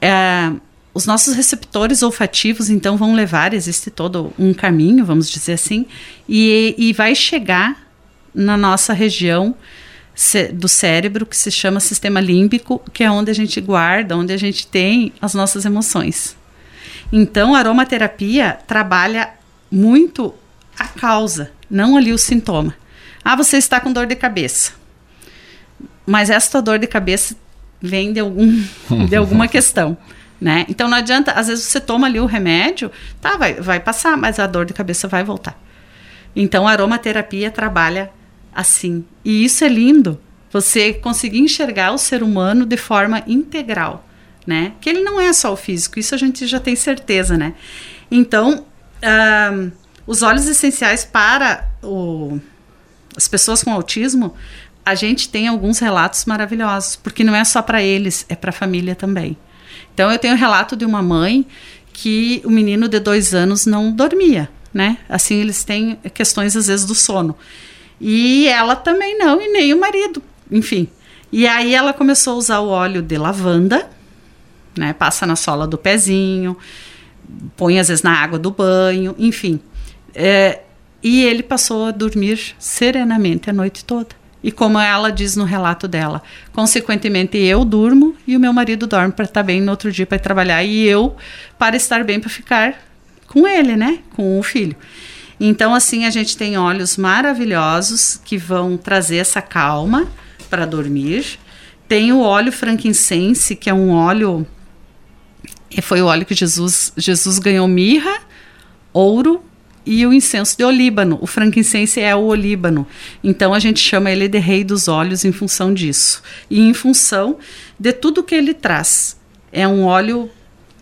é, os nossos receptores olfativos, então, vão levar, existe todo um caminho, vamos dizer assim, e, e vai chegar na nossa região do cérebro que se chama sistema límbico, que é onde a gente guarda, onde a gente tem as nossas emoções. Então, a aromaterapia trabalha muito a causa, não ali o sintoma. Ah, você está com dor de cabeça. Mas essa dor de cabeça vem de, algum, de alguma questão. Né? Então não adianta, às vezes você toma ali o remédio, tá, vai, vai passar, mas a dor de cabeça vai voltar. Então a aromaterapia trabalha assim. E isso é lindo. Você conseguir enxergar o ser humano de forma integral, né? Que ele não é só o físico, isso a gente já tem certeza, né? Então, os óleos essenciais para o, as pessoas com autismo, a gente tem alguns relatos maravilhosos, porque não é só para eles, é para a família também. Então, eu tenho um relato de uma mãe que o menino de dois anos não dormia, né? Assim, eles têm questões, às vezes, do sono. E ela também não, e nem o marido, enfim. E aí ela começou a usar o óleo de lavanda, né? Passa na sola do pezinho, põe às vezes na água do banho, enfim. É, e ele passou a dormir serenamente a noite toda. E como ela diz no relato dela, consequentemente eu durmo e o meu marido dorme para estar bem no outro dia para trabalhar e eu para estar bem para ficar com ele, né? Com o filho. Então, assim, a gente tem óleos maravilhosos que vão trazer essa calma para dormir. Tem o óleo frankincense, que é um óleo. Foi o óleo que Jesus, Jesus ganhou mirra, ouro e o incenso de olíbano. O frankincense é o olíbano. Então a gente chama ele de rei dos óleos em função disso. E em função de tudo que ele traz. É um óleo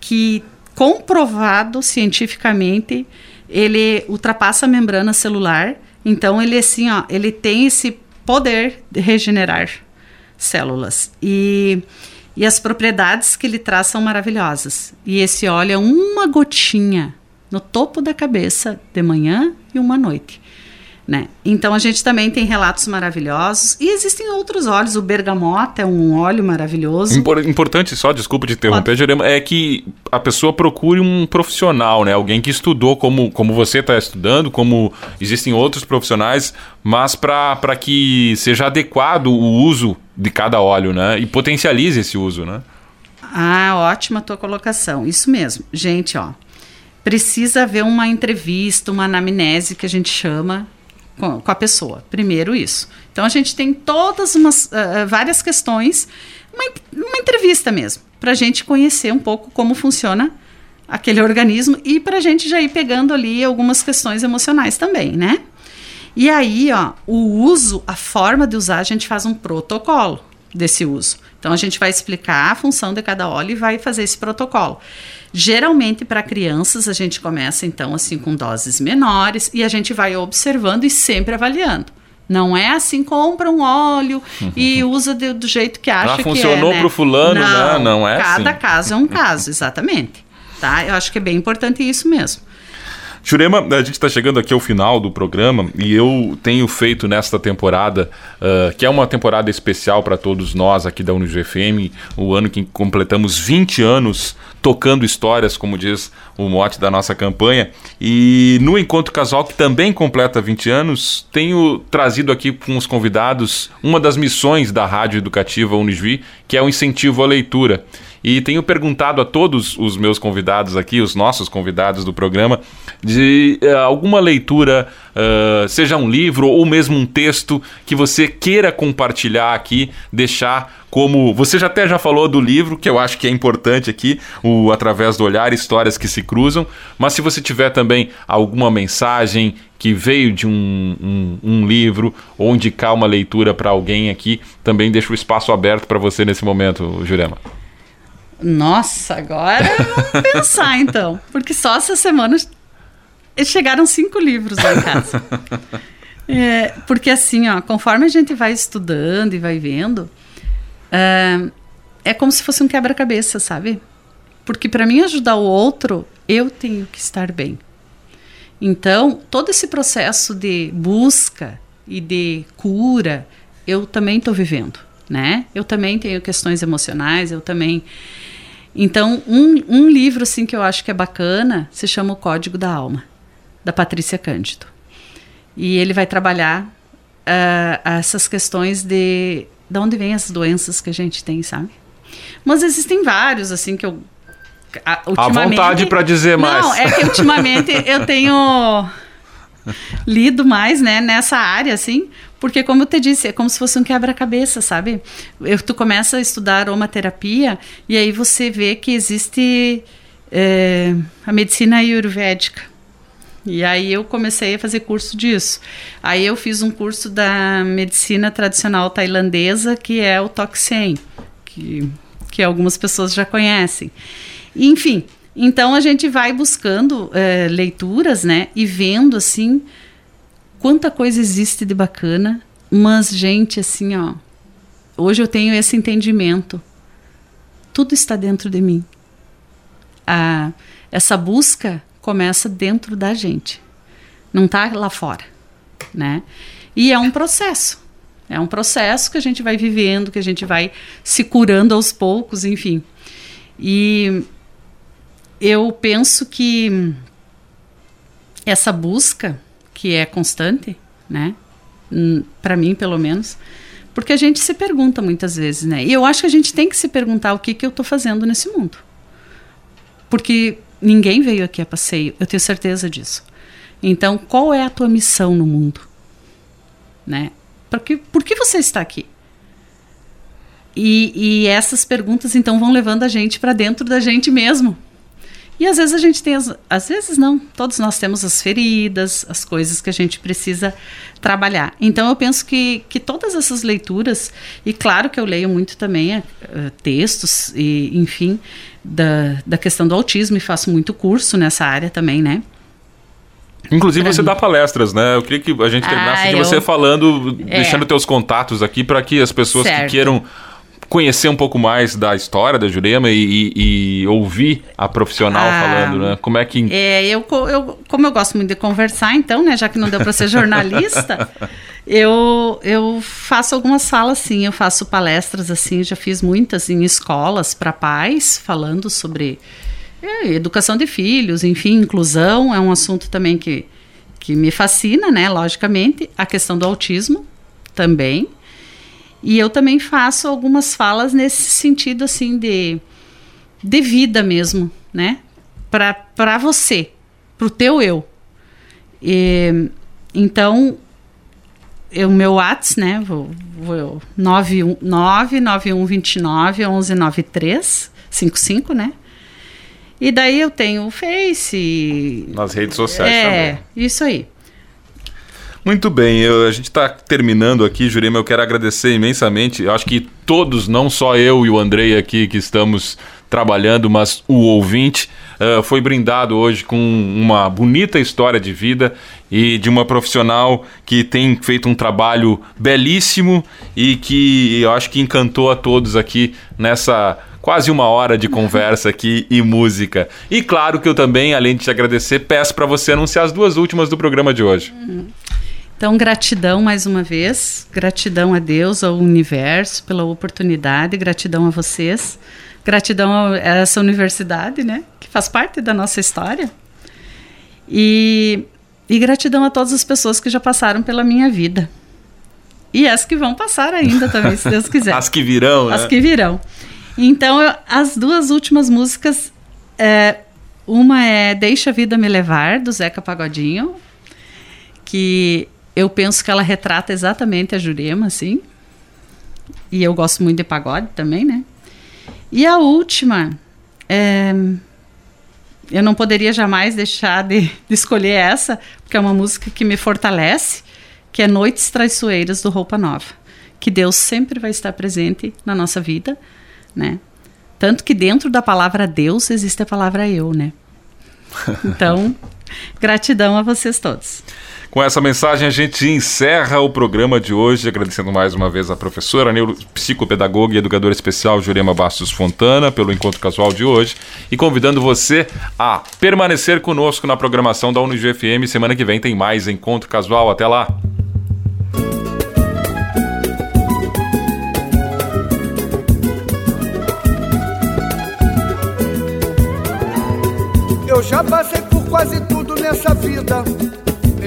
que comprovado cientificamente ele ultrapassa a membrana celular, então ele assim, ó, ele tem esse poder de regenerar células. E, e as propriedades que ele traz são maravilhosas. E esse óleo é uma gotinha no topo da cabeça de manhã e uma noite. Né? Então a gente também tem relatos maravilhosos e existem outros óleos. O bergamota é um óleo maravilhoso. Importante só, desculpa de interromper, Jerema, é que a pessoa procure um profissional, né? Alguém que estudou como, como você está estudando, como existem outros profissionais, mas para que seja adequado o uso de cada óleo, né? E potencialize esse uso, né? Ah, ótima tua colocação. Isso mesmo. Gente, ó, precisa haver uma entrevista, uma anamnese que a gente chama com, com a pessoa. Primeiro isso. Então a gente tem todas umas uh, várias questões, uma, uma entrevista mesmo, para a gente conhecer um pouco como funciona aquele organismo e para a gente já ir pegando ali algumas questões emocionais também, né? E aí, ó, o uso, a forma de usar, a gente faz um protocolo desse uso. Então a gente vai explicar a função de cada óleo e vai fazer esse protocolo. Geralmente para crianças a gente começa então assim com doses menores e a gente vai observando e sempre avaliando. Não é assim, compra um óleo e usa de, do jeito que acha Já que é. funcionou né? pro fulano, não, né? Não é Cada assim. caso é um caso, exatamente. Tá? Eu acho que é bem importante isso mesmo. Jurema, a gente está chegando aqui ao final do programa e eu tenho feito nesta temporada, uh, que é uma temporada especial para todos nós aqui da Unijo FM, o ano que completamos 20 anos tocando histórias, como diz o mote da nossa campanha. E no Encontro Casual, que também completa 20 anos, tenho trazido aqui com os convidados uma das missões da Rádio Educativa Unijuí, que é o incentivo à leitura. E tenho perguntado a todos os meus convidados aqui, os nossos convidados do programa, de uh, alguma leitura, uh, seja um livro ou mesmo um texto que você queira compartilhar aqui, deixar como você já até já falou do livro, que eu acho que é importante aqui, o através do olhar, histórias que se cruzam. Mas se você tiver também alguma mensagem que veio de um, um, um livro ou indicar uma leitura para alguém aqui, também deixo o espaço aberto para você nesse momento, Jurema. Nossa, agora vamos pensar então. Porque só essa semana chegaram cinco livros lá em casa. É, porque assim, ó, conforme a gente vai estudando e vai vendo, é, é como se fosse um quebra-cabeça, sabe? Porque para mim ajudar o outro, eu tenho que estar bem. Então, todo esse processo de busca e de cura, eu também estou vivendo, né? Eu também tenho questões emocionais, eu também. Então, um, um livro assim que eu acho que é bacana se chama O Código da Alma, da Patrícia Cândido. E ele vai trabalhar uh, essas questões de de onde vêm as doenças que a gente tem, sabe? Mas existem vários, assim, que eu. A, vontade para dizer mais. Não, é que ultimamente eu tenho lido mais, né, nessa área, assim, porque como eu te disse, é como se fosse um quebra-cabeça, sabe? Eu, tu começa a estudar aromaterapia e aí você vê que existe é, a medicina ayurvédica. E aí eu comecei a fazer curso disso. Aí eu fiz um curso da medicina tradicional tailandesa, que é o Toxen, que, que algumas pessoas já conhecem. Enfim, então a gente vai buscando é, leituras, né? E vendo assim quanta coisa existe de bacana. Mas, gente, assim, ó. Hoje eu tenho esse entendimento. Tudo está dentro de mim. A, essa busca começa dentro da gente. Não está lá fora, né? E é um processo. É um processo que a gente vai vivendo, que a gente vai se curando aos poucos, enfim. E eu penso que essa busca, que é constante, né? Para mim, pelo menos, porque a gente se pergunta muitas vezes, né? E eu acho que a gente tem que se perguntar o que, que eu estou fazendo nesse mundo. Porque ninguém veio aqui a passeio, eu tenho certeza disso. Então, qual é a tua missão no mundo? Né? Porque, por que você está aqui? E, e essas perguntas, então, vão levando a gente para dentro da gente mesmo. E às vezes a gente tem, as, às vezes não, todos nós temos as feridas, as coisas que a gente precisa trabalhar. Então eu penso que, que todas essas leituras, e claro que eu leio muito também uh, textos, e enfim, da, da questão do autismo, e faço muito curso nessa área também, né? Inclusive você dá palestras, né? Eu queria que a gente terminasse ah, de você falando, é. deixando teus contatos aqui para que as pessoas certo. que queiram conhecer um pouco mais da história da Jurema e, e, e ouvir a profissional ah, falando, né? Como é que. É, eu, eu, como eu gosto muito de conversar, então, né? Já que não deu para ser jornalista, eu, eu faço algumas salas, sim. Eu faço palestras, assim, já fiz muitas em escolas para pais, falando sobre é, educação de filhos, enfim, inclusão é um assunto também que, que me fascina, né? Logicamente. A questão do autismo também. E eu também faço algumas falas nesse sentido, assim, de, de vida mesmo, né? Para você, para o teu eu. E, então, o meu WhatsApp, né? Vou, vou 99129 1193 55, né? E daí eu tenho o Face. Nas redes sociais é, também. isso aí. Muito bem, eu- a gente está terminando aqui, Jurema. Eu quero agradecer imensamente. Eu acho que todos, não só eu e o Andrei aqui que estamos trabalhando, mas o ouvinte, eh, foi brindado hoje com uma bonita história de vida e de uma profissional que tem feito um trabalho belíssimo e que eu acho que encantou a todos aqui nessa quase uma hora de conversa aqui e música. E claro que eu também, além de te agradecer, peço para você anunciar as duas últimas do programa de hoje. Então, gratidão mais uma vez. Gratidão a Deus, ao universo pela oportunidade. Gratidão a vocês. Gratidão a essa universidade, né? Que faz parte da nossa história. E, e gratidão a todas as pessoas que já passaram pela minha vida. E as que vão passar ainda também, se Deus quiser. As que virão, né? As que virão. Então, eu- as duas últimas músicas, é, uma é Deixa a Vida Me Levar, do Zeca Pagodinho, que eu penso que ela retrata exatamente a Jurema, assim. E eu gosto muito de pagode também, né? E a última, é, eu não poderia jamais deixar de, de escolher essa, porque é uma música que me fortalece, que é Noites Traiçoeiras, do Roupa Nova. Que Deus sempre vai estar presente na nossa vida, né? Tanto que dentro da palavra Deus existe a palavra eu, né? Então, gratidão a vocês todos. Com essa mensagem, a gente encerra o programa de hoje, agradecendo mais uma vez a professora, neuropsicopedagoga e educadora especial Jurema Bastos Fontana pelo encontro casual de hoje e convidando você a permanecer conosco na programação da Unijo FM. Semana que vem tem mais encontro casual. Até lá! Eu já passei por quase tudo nessa vida.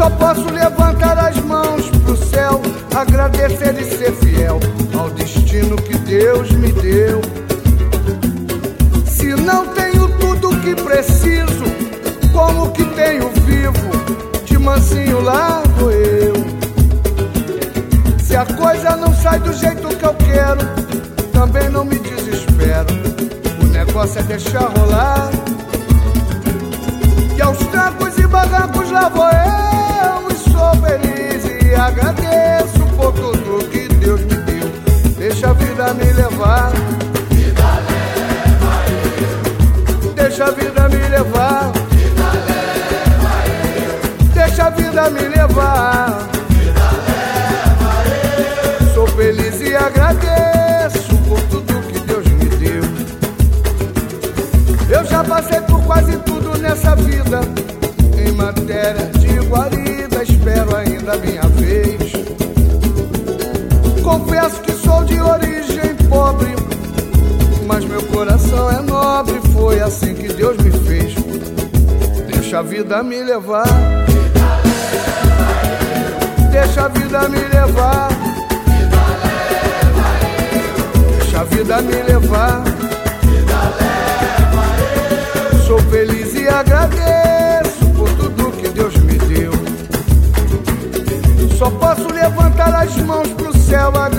Só posso levantar as mãos pro céu, agradecer e ser fiel ao destino que Deus me deu. Se não tenho tudo que preciso, como que tenho vivo? De mansinho vou eu. Se a coisa não sai do jeito que eu quero, também não me desespero. O negócio é deixar rolar. Me levar. Deixa a vida me levar. Sou feliz e agradeço por tudo que Deus me deu. Eu já passei por quase tudo nessa vida. Em matéria de guarida, espero ainda minha Deixa a vida me levar. Deixa a vida me levar. Deixa a vida me levar. Sou feliz e agradeço por tudo que Deus me deu. Só posso levantar as mãos pro céu, agradecer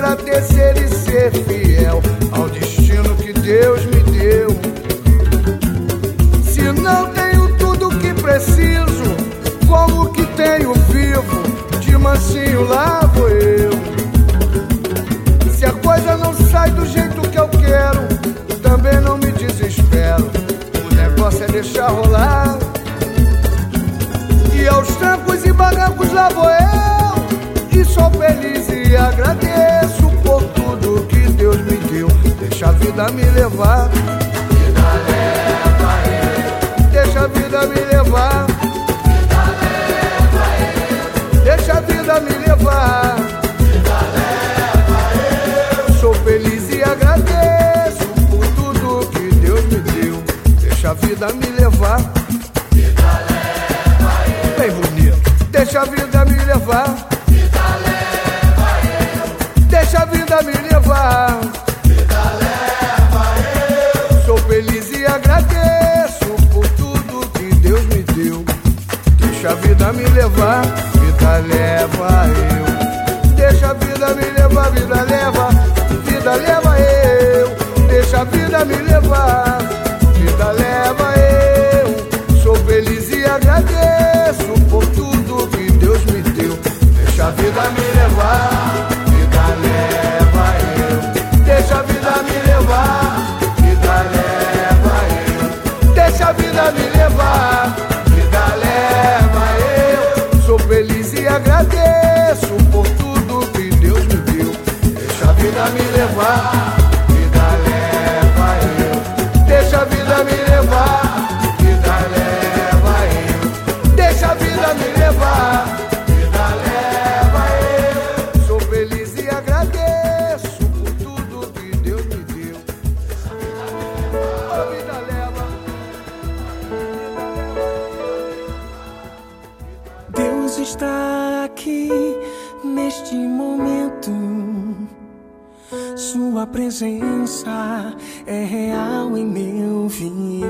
Sua presença é real em meu viver.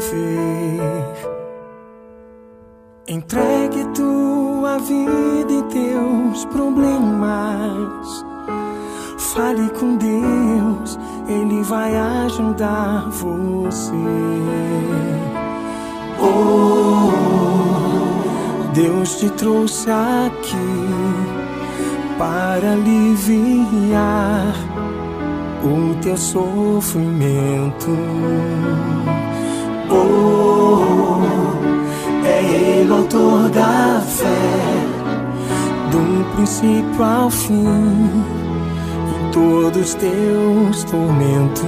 Entregue tua vida e teus problemas. Fale com Deus, Ele vai ajudar você. Oh, Deus te trouxe aqui para aliviar o teu sofrimento. Oh, é Ele o autor da fé, do princípio ao fim, em todos os teus tormentos.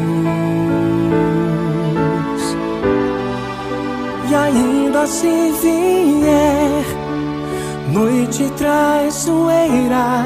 E ainda se vier noite traiçoeira,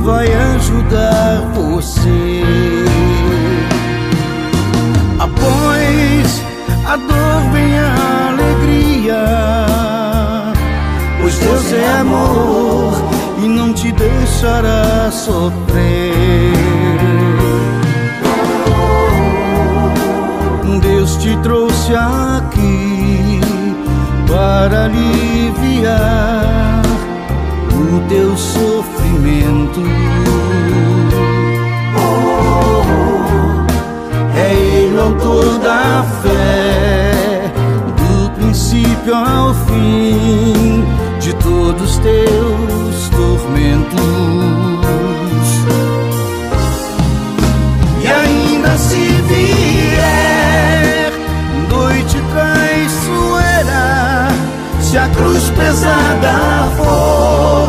Vai ajudar você. Após a dor vem a alegria, pois Deus é amor e não te deixará sofrer. Deus te trouxe aqui para aliviar o teu sofrimento. É Ele o autor da fé, do princípio ao fim de todos teus tormentos. E ainda se vier noite traiçoeira, se a cruz pesada for,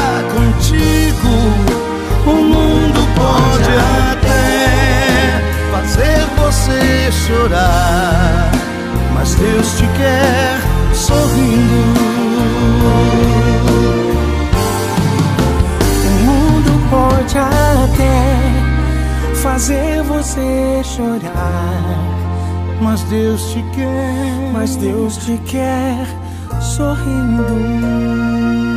chorar, mas Deus te quer sorrindo. O mundo pode até fazer você chorar, mas Deus te quer, mas Deus te quer sorrindo.